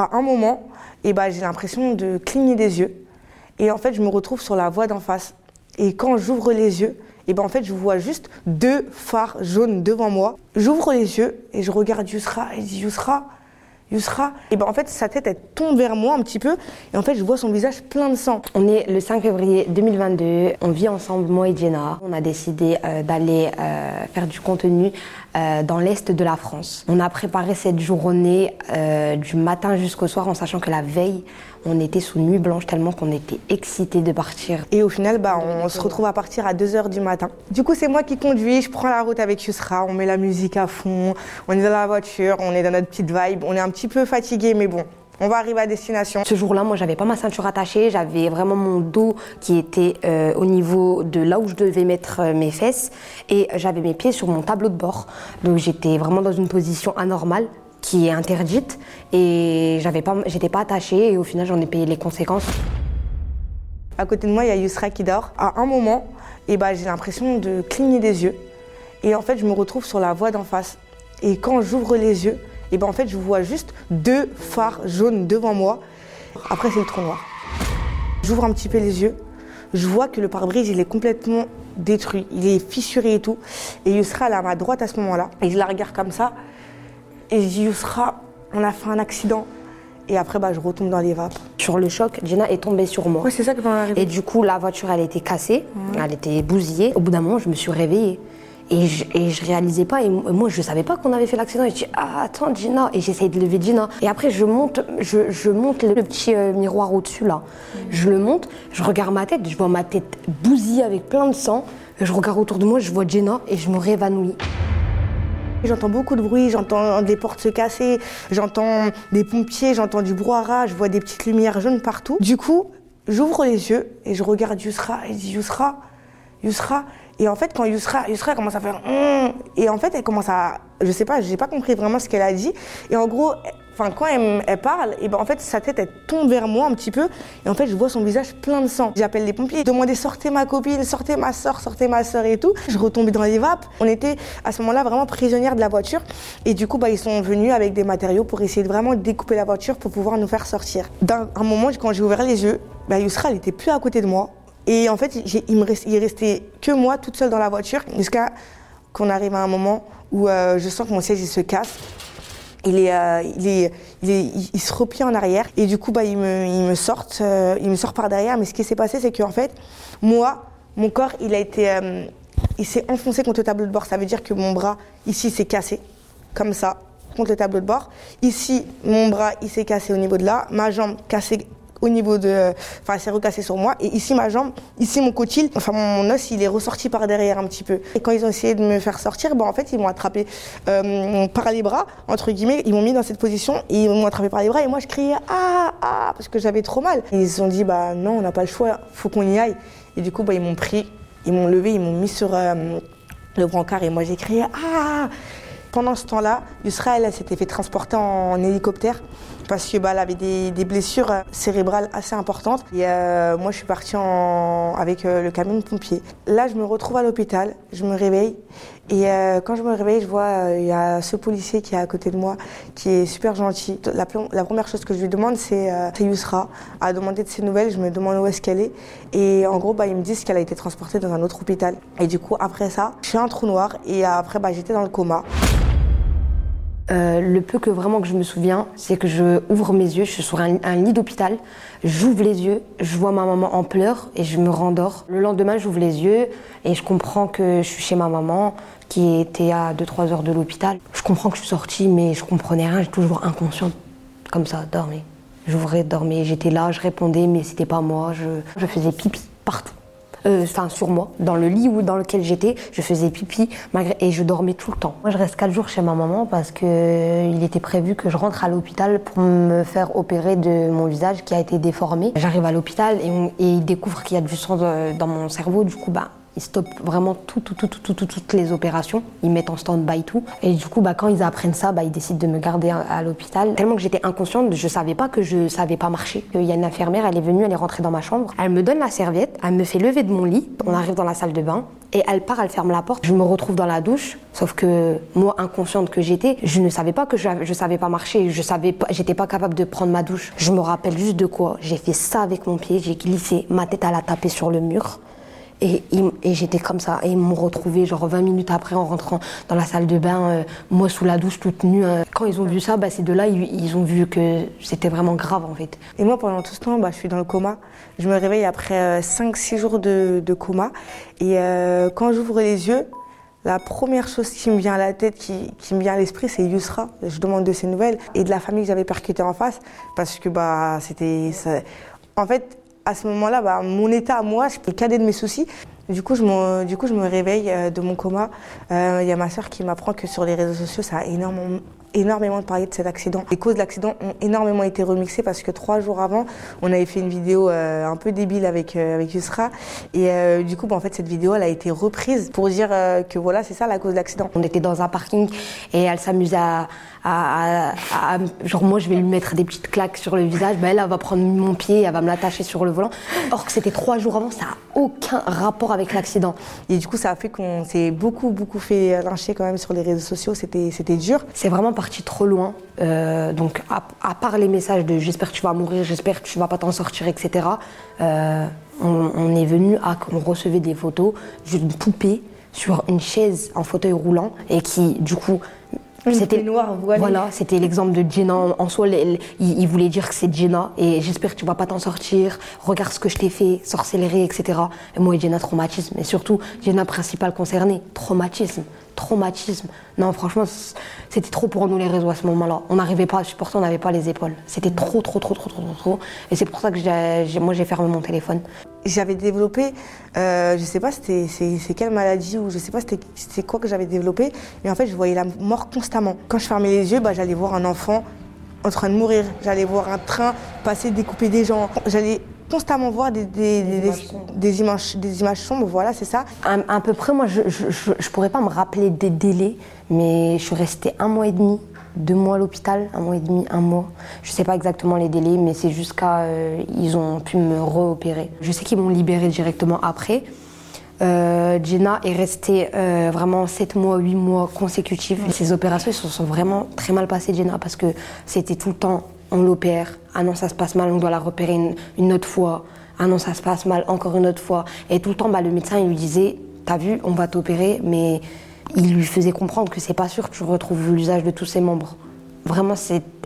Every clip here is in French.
à un moment, et bah, j'ai l'impression de cligner des yeux. Et en fait, je me retrouve sur la voie d'en face. Et quand j'ouvre les yeux, et ben en fait, je vois juste deux phares jaunes devant moi. J'ouvre les yeux et je regarde Yusra et je dis Yusra, Yusra. Et ben en fait, sa tête, elle tombe vers moi un petit peu. Et en fait, je vois son visage plein de sang. On est le 5 février 2022. On vit ensemble, moi et Jenna. On a décidé euh, d'aller euh, faire du contenu euh, dans l'est de la France. On a préparé cette journée du matin jusqu'au soir en sachant que la veille, on était sous nuit blanche tellement qu'on était excités de partir. Et au final, bah, on se retrouve à partir à 2h du matin. Du coup, c'est moi qui conduis, je prends la route avec Yusra, on met la musique à fond, on est dans la voiture, on est dans notre petite vibe, on est un petit peu fatigué, mais bon, on va arriver à destination. Ce jour-là, moi, j'avais pas ma ceinture attachée, j'avais vraiment mon dos qui était euh, au niveau de là où je devais mettre euh, mes fesses et j'avais mes pieds sur mon tableau de bord. Donc j'étais vraiment dans une position anormale qui est interdite et j'avais pas, j'étais pas attachée et au final j'en ai payé les conséquences. À côté de moi, il y a Yusra qui dort. À un moment, et eh ben, j'ai l'impression de cligner des yeux et en fait je me retrouve sur la voie d'en face. Et quand j'ouvre les yeux, et eh ben, en fait je vois juste deux phares jaunes devant moi. Après c'est le trou noir. J'ouvre un petit peu les yeux, je vois que le pare-brise il est complètement détruit, il est fissuré et tout. Et Yusra elle est à ma droite à ce moment-là et je la regarde comme ça et je dis, Yousra, on a fait un accident. Et après, bah, je retombe dans les vapes. Sur le choc, Jenna est tombée sur moi. Oui, c'est ça qui va arriver. Et du coup, la voiture, elle était cassée, elle était bousillée. Au bout d'un moment, je me suis réveillée. Et je, et je réalisais pas, et moi je savais pas qu'on avait fait l'accident. Et je dis, ah attends Gina, et j'essaye de lever Gina. Et après je monte, je, je monte le petit euh, miroir au-dessus là. Je le monte, je regarde ma tête, je vois ma tête bousillée avec plein de sang. Je regarde autour de moi, je vois Gina et je me réévanouis. J'entends beaucoup de bruit, j'entends des portes se casser, j'entends des pompiers, j'entends du brouhaha, je vois des petites lumières jaunes partout. Du coup, j'ouvre les yeux et je regarde Yusra et je dis Yusra, Yusra. Et en fait, quand Yusra, Yusra commence à faire hum, et en fait, elle commence à, je sais pas, j'ai pas compris vraiment ce qu'elle a dit. Et en gros, enfin quand elle, parle, et ben en fait sa tête elle tombe vers moi un petit peu et en fait je vois son visage plein de sang. J'appelle les pompiers, demandais sortez ma copine, sortez ma soeur, sortez ma soeur et tout. Je retombais dans les vapes. On était à ce moment-là vraiment prisonnières de la voiture et du coup bah ils sont venus avec des matériaux pour essayer de vraiment découper la voiture pour pouvoir nous faire sortir. D'un un moment quand j'ai ouvert les yeux, bah Yusra elle était plus à côté de moi et en fait il me restait que moi toute seule dans la voiture jusqu'à qu'on arrive à un moment où euh, je sens que mon siège se casse euh, il, se replie en arrière et du coup bah, il, me, il, me sort, euh, il me sort par derrière. Mais ce qui s'est passé, c'est qu'en fait, moi, mon corps, il a été, euh, il s'est enfoncé contre le tableau de bord. Ça veut dire que mon bras ici s'est cassé, comme ça, contre le tableau de bord. Ici, mon bras, il s'est cassé au niveau de là, ma jambe cassée au niveau de. Enfin, elle s'est recassée sur moi. Et ici, ma jambe, ici, mon cotyle, enfin, mon os, il est ressorti par derrière un petit peu. Et quand ils ont essayé de me faire sortir, bon, en fait, ils m'ont attrapé euh, par les bras, entre guillemets. Ils m'ont mis dans cette position et ils m'ont attrapé par les bras. Et moi, je criais Ah, ah, parce que j'avais trop mal. Et ils ont dit Bah, non, on n'a pas le choix, faut qu'on y aille. Et du coup, bah, ils m'ont pris, ils m'ont levé, ils m'ont mis sur euh, le brancard. Et moi, j'ai crié Ah pendant ce temps-là, elle, s'était fait transporter en hélicoptère parce que bah, elle avait des, blessures euh, cérébrales assez importantes. Et euh, moi, je suis partie avec euh, le camion de pompiers. Là, je me retrouve à l'hôpital, je me réveille. Et quand je me réveille, je vois il y a ce policier qui est à côté de moi, qui est super gentil. La, première chose que je lui demande, c'est Yusra. À demander de ses nouvelles, je me demande où est-ce qu'elle est. Et en gros, bah, ils me disent qu'elle a été transportée dans un autre hôpital. Et du coup, après ça, je suis un trou noir. Et après, bah, j'étais dans le coma. Euh, le peu que vraiment que je me souviens, c'est que je ouvre mes yeux, je suis sur un, lit d'hôpital, j'ouvre les yeux, je vois ma maman en pleurs et je me rendors. Le lendemain, j'ouvre les yeux et je comprends que je suis chez ma maman qui était à 2-3 heures de l'hôpital. Je comprends que je suis sortie, mais je comprenais rien, j'étais toujours inconsciente, comme ça, dormais. J'ouvrais, dormais, j'étais là, je répondais, mais c'était pas moi, je, je faisais pipi partout. Euh, enfin sur moi, dans le lit où, dans lequel j'étais, je faisais pipi malgré, et je dormais tout le temps. Moi, je reste quatre jours chez ma maman parce que euh, il était prévu que je rentre à l'hôpital pour me faire opérer de mon visage qui a été déformé. J'arrive à l'hôpital et, et ils découvrent qu'il y a du sang dans mon cerveau. Du coup, bah, ils stoppent vraiment tout, tout, tout, tout, toutes les opérations. Ils mettent en stand-by tout. Et du coup, bah, quand ils apprennent ça, bah, ils décident de me garder à, l'hôpital. Tellement que j'étais inconsciente, je savais pas que je savais pas marcher. Il y a une infirmière, elle est venue, elle est rentrée dans ma chambre. Elle me donne la serviette, elle me fait lever de mon lit. On arrive dans la salle de bain. et elle part, elle ferme la porte. Je me retrouve dans la douche, sauf que moi, inconsciente que j'étais, je ne savais pas que je, je savais pas marcher, je savais pas, j'étais pas capable de prendre ma douche. Je me rappelle juste de quoi. J'ai fait ça avec mon pied, j'ai glissé, ma tête elle a tapé sur le mur. Et, et j'étais comme ça. Et ils m'ont retrouvé genre 20 minutes après en rentrant dans la salle de bain, euh, moi sous la douche toute nue. hein. Quand ils ont vu ça, bah, c'est de là ils, ils ont vu que c'était vraiment grave en fait. Et moi, pendant tout ce temps, bah, je suis dans le coma. Je me réveille après 5-6 jours de, de coma. Et euh, quand j'ouvre les yeux, la première chose qui me vient à la tête, qui, qui me vient à l'esprit, c'est Yusra. Je demande de ses nouvelles et de la famille que j'avais percutée en face. Parce que bah, c'était. En fait, à ce moment-là, bah, mon état à moi, c'était le cadet de mes soucis. Du coup, je me, je me réveille euh, de mon coma. Euh, Il y a ma soeur qui m'apprend que sur les réseaux sociaux, ça a énormément, énormément parlé de cet accident. Les causes de l'accident ont énormément été remixées parce que trois jours avant, on avait fait une vidéo euh, un peu débile avec, euh, avec Yusra. Et euh, du coup, bah, en fait, cette vidéo, elle a été reprise pour dire euh, que voilà, c'est ça la cause de l'accident. On était dans un parking et elle s'amusait à, Genre, moi, je vais lui mettre des petites claques sur le visage. Ben, elle, elle va prendre mon pied, elle va me l'attacher sur le volant. Or que c'était trois jours avant, ça n'a aucun rapport avec l'accident. Et du coup, ça a fait qu'on s'est beaucoup, beaucoup fait lyncher quand même sur les réseaux sociaux. C'était dur. C'est vraiment parti trop loin. Euh, donc, à, part les messages de j'espère que tu vas mourir, j'espère que tu vas pas t'en sortir, etc., euh, on, on est venu à qu'on recevait des photos d'une poupée sur une chaise en fauteuil roulant et qui, du coup, Noire voilée. Voilà, c'était l'exemple de Jenna. En, soi, il, il voulait dire que c'est Jenna et j'espère que tu vas pas t'en sortir. Regarde ce que je t'ai fait, sorcellerie, etc. Et moi et Jenna, traumatisme. Et surtout, Jenna principale concernée, traumatisme. Traumatisme. Non, franchement, c'était trop pour nous les réseaux à ce moment-là. On n'arrivait pas à supporter, on n'avait pas les épaules. C'était trop, trop, trop, trop, trop, trop, trop. Et c'est pour ça que moi j'ai fermé mon téléphone. J'avais développé, euh, je sais pas c'était c'est quelle maladie ou je sais pas c'était quoi que j'avais développé, mais en fait je voyais la mort constamment. Quand je fermais les yeux, bah, j'allais voir un enfant en train de mourir, j'allais voir un train passer découper des gens, j'allais constamment voir des, des, des- des- des images, des images sombres, voilà c'est ça. À, à peu près, moi, je, je pourrais pas me rappeler des délais, mais je suis restée un mois et demi, deux mois à l'hôpital, un mois et demi, un mois. Je sais pas exactement les délais, mais c'est jusqu'à euh, ils ont pu me reopérer. Je sais qu'ils m'ont libérée directement après. Euh, Jenna est restée euh, vraiment 7 mois, 8 mois consécutifs. Ces opérations, elles se sont vraiment très mal passées, Jenna, parce que c'était tout le temps, on l'opère, ah non, ça se passe mal, on doit la repérer une, une autre fois, ah non, ça se passe mal, encore une autre fois. Et tout le temps, bah, le médecin, il lui disait, t'as vu, on va t'opérer, mais il lui faisait comprendre que c'est pas sûr que tu retrouves l'usage de tous ses membres. Vraiment,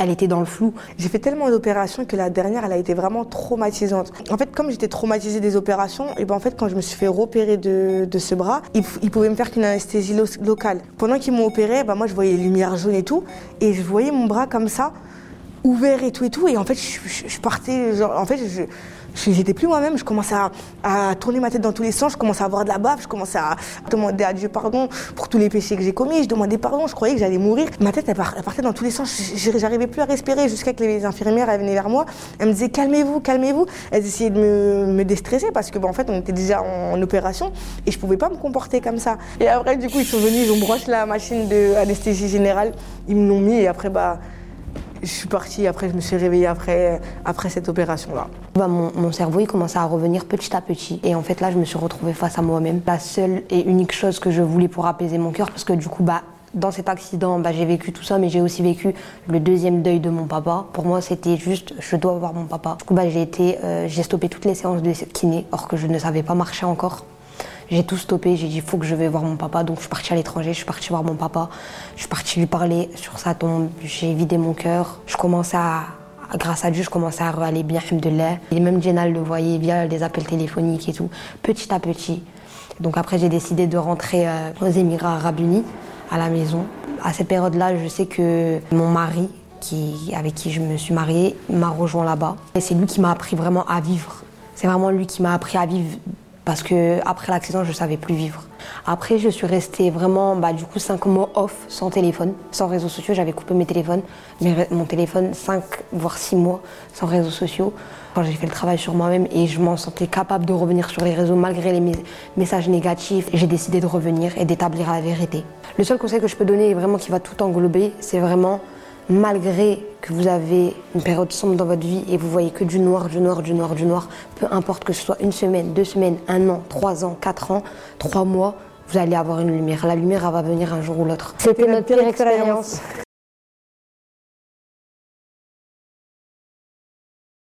elle était dans le flou. J'ai fait tellement d'opérations que la dernière, elle a été vraiment traumatisante. En fait, comme j'étais traumatisée des opérations, et ben en fait, quand je me suis fait repérer de, de ce bras, ils, ils pouvaient me faire qu'une anesthésie lo- locale. Pendant qu'ils m'ont opéré, ben moi, je voyais les lumières jaunes et tout, et je voyais mon bras comme ça, ouvert et tout et tout, et en fait, je, je- partais, genre, en fait, je- j'étais plus moi-même, je commençais à, tourner ma tête dans tous les sens, je commençais à avoir de la bave, je commençais à demander à Dieu pardon pour tous les péchés que j'ai commis, je demandais pardon, je croyais que j'allais mourir. Ma tête, elle, par- elle partait dans tous les sens, j'arrivais plus à respirer jusqu'à que les infirmières elles venaient vers moi, elles me disaient calmez-vous, calmez-vous. Elles essayaient de me, déstresser parce que, en fait, on était déjà en, en opération et je pouvais pas me comporter comme ça. Et après, du coup, ils sont venus, ils ont broché la machine d'anesthésie générale, ils me l'ont mis et après, bah, je suis partie, après je me suis réveillée après, cette opération-là. Bah, mon, mon cerveau il commençait à revenir petit à petit et en fait là je me suis retrouvée face à moi-même. La seule et unique chose que je voulais pour apaiser mon cœur parce que du coup bah dans cet accident bah, j'ai vécu tout ça mais j'ai aussi vécu le deuxième deuil de mon papa. Pour moi c'était juste je dois voir mon papa. Du coup bah, j'ai été euh, j'ai stoppé toutes les séances de kiné or que je ne savais pas marcher encore. J'ai tout stoppé, j'ai dit il faut que je vais voir mon papa. Donc je suis partie à l'étranger, je suis partie voir mon papa. Je suis partie lui parler sur sa tombe. J'ai vidé mon cœur. Je commençais à, grâce à Dieu, je commençais à aller bien, alhamdoulilah. Et même Jenna le voyait via les appels téléphoniques et tout, petit à petit. Donc après j'ai décidé de rentrer euh, aux Émirats Arabes Unis, à la maison. À cette période-là, je sais que mon mari, qui, avec qui je me suis mariée, m'a rejoint là-bas. Et c'est lui qui m'a appris vraiment à vivre. C'est vraiment lui qui m'a appris à vivre parce que après l'accident, je savais plus vivre. Après, je suis restée vraiment, bah, du coup, cinq mois off, sans téléphone, sans réseaux sociaux. J'avais coupé mes téléphones, mon téléphone, cinq voire six mois sans réseaux sociaux. J'ai fait le travail sur moi-même et je m'en sentais capable de revenir sur les réseaux malgré les mes- messages négatifs, j'ai décidé de revenir et d'établir la vérité. Le seul conseil que je peux donner, et vraiment qui va tout englober, c'est vraiment malgré que vous avez une période sombre dans votre vie et vous voyez que du noir, du noir, du noir, du noir, peu importe que ce soit une semaine, deux semaines, un an, trois ans, quatre ans, trois mois, vous allez avoir une lumière. La lumière, elle va venir un jour ou l'autre. C'était notre pire expérience.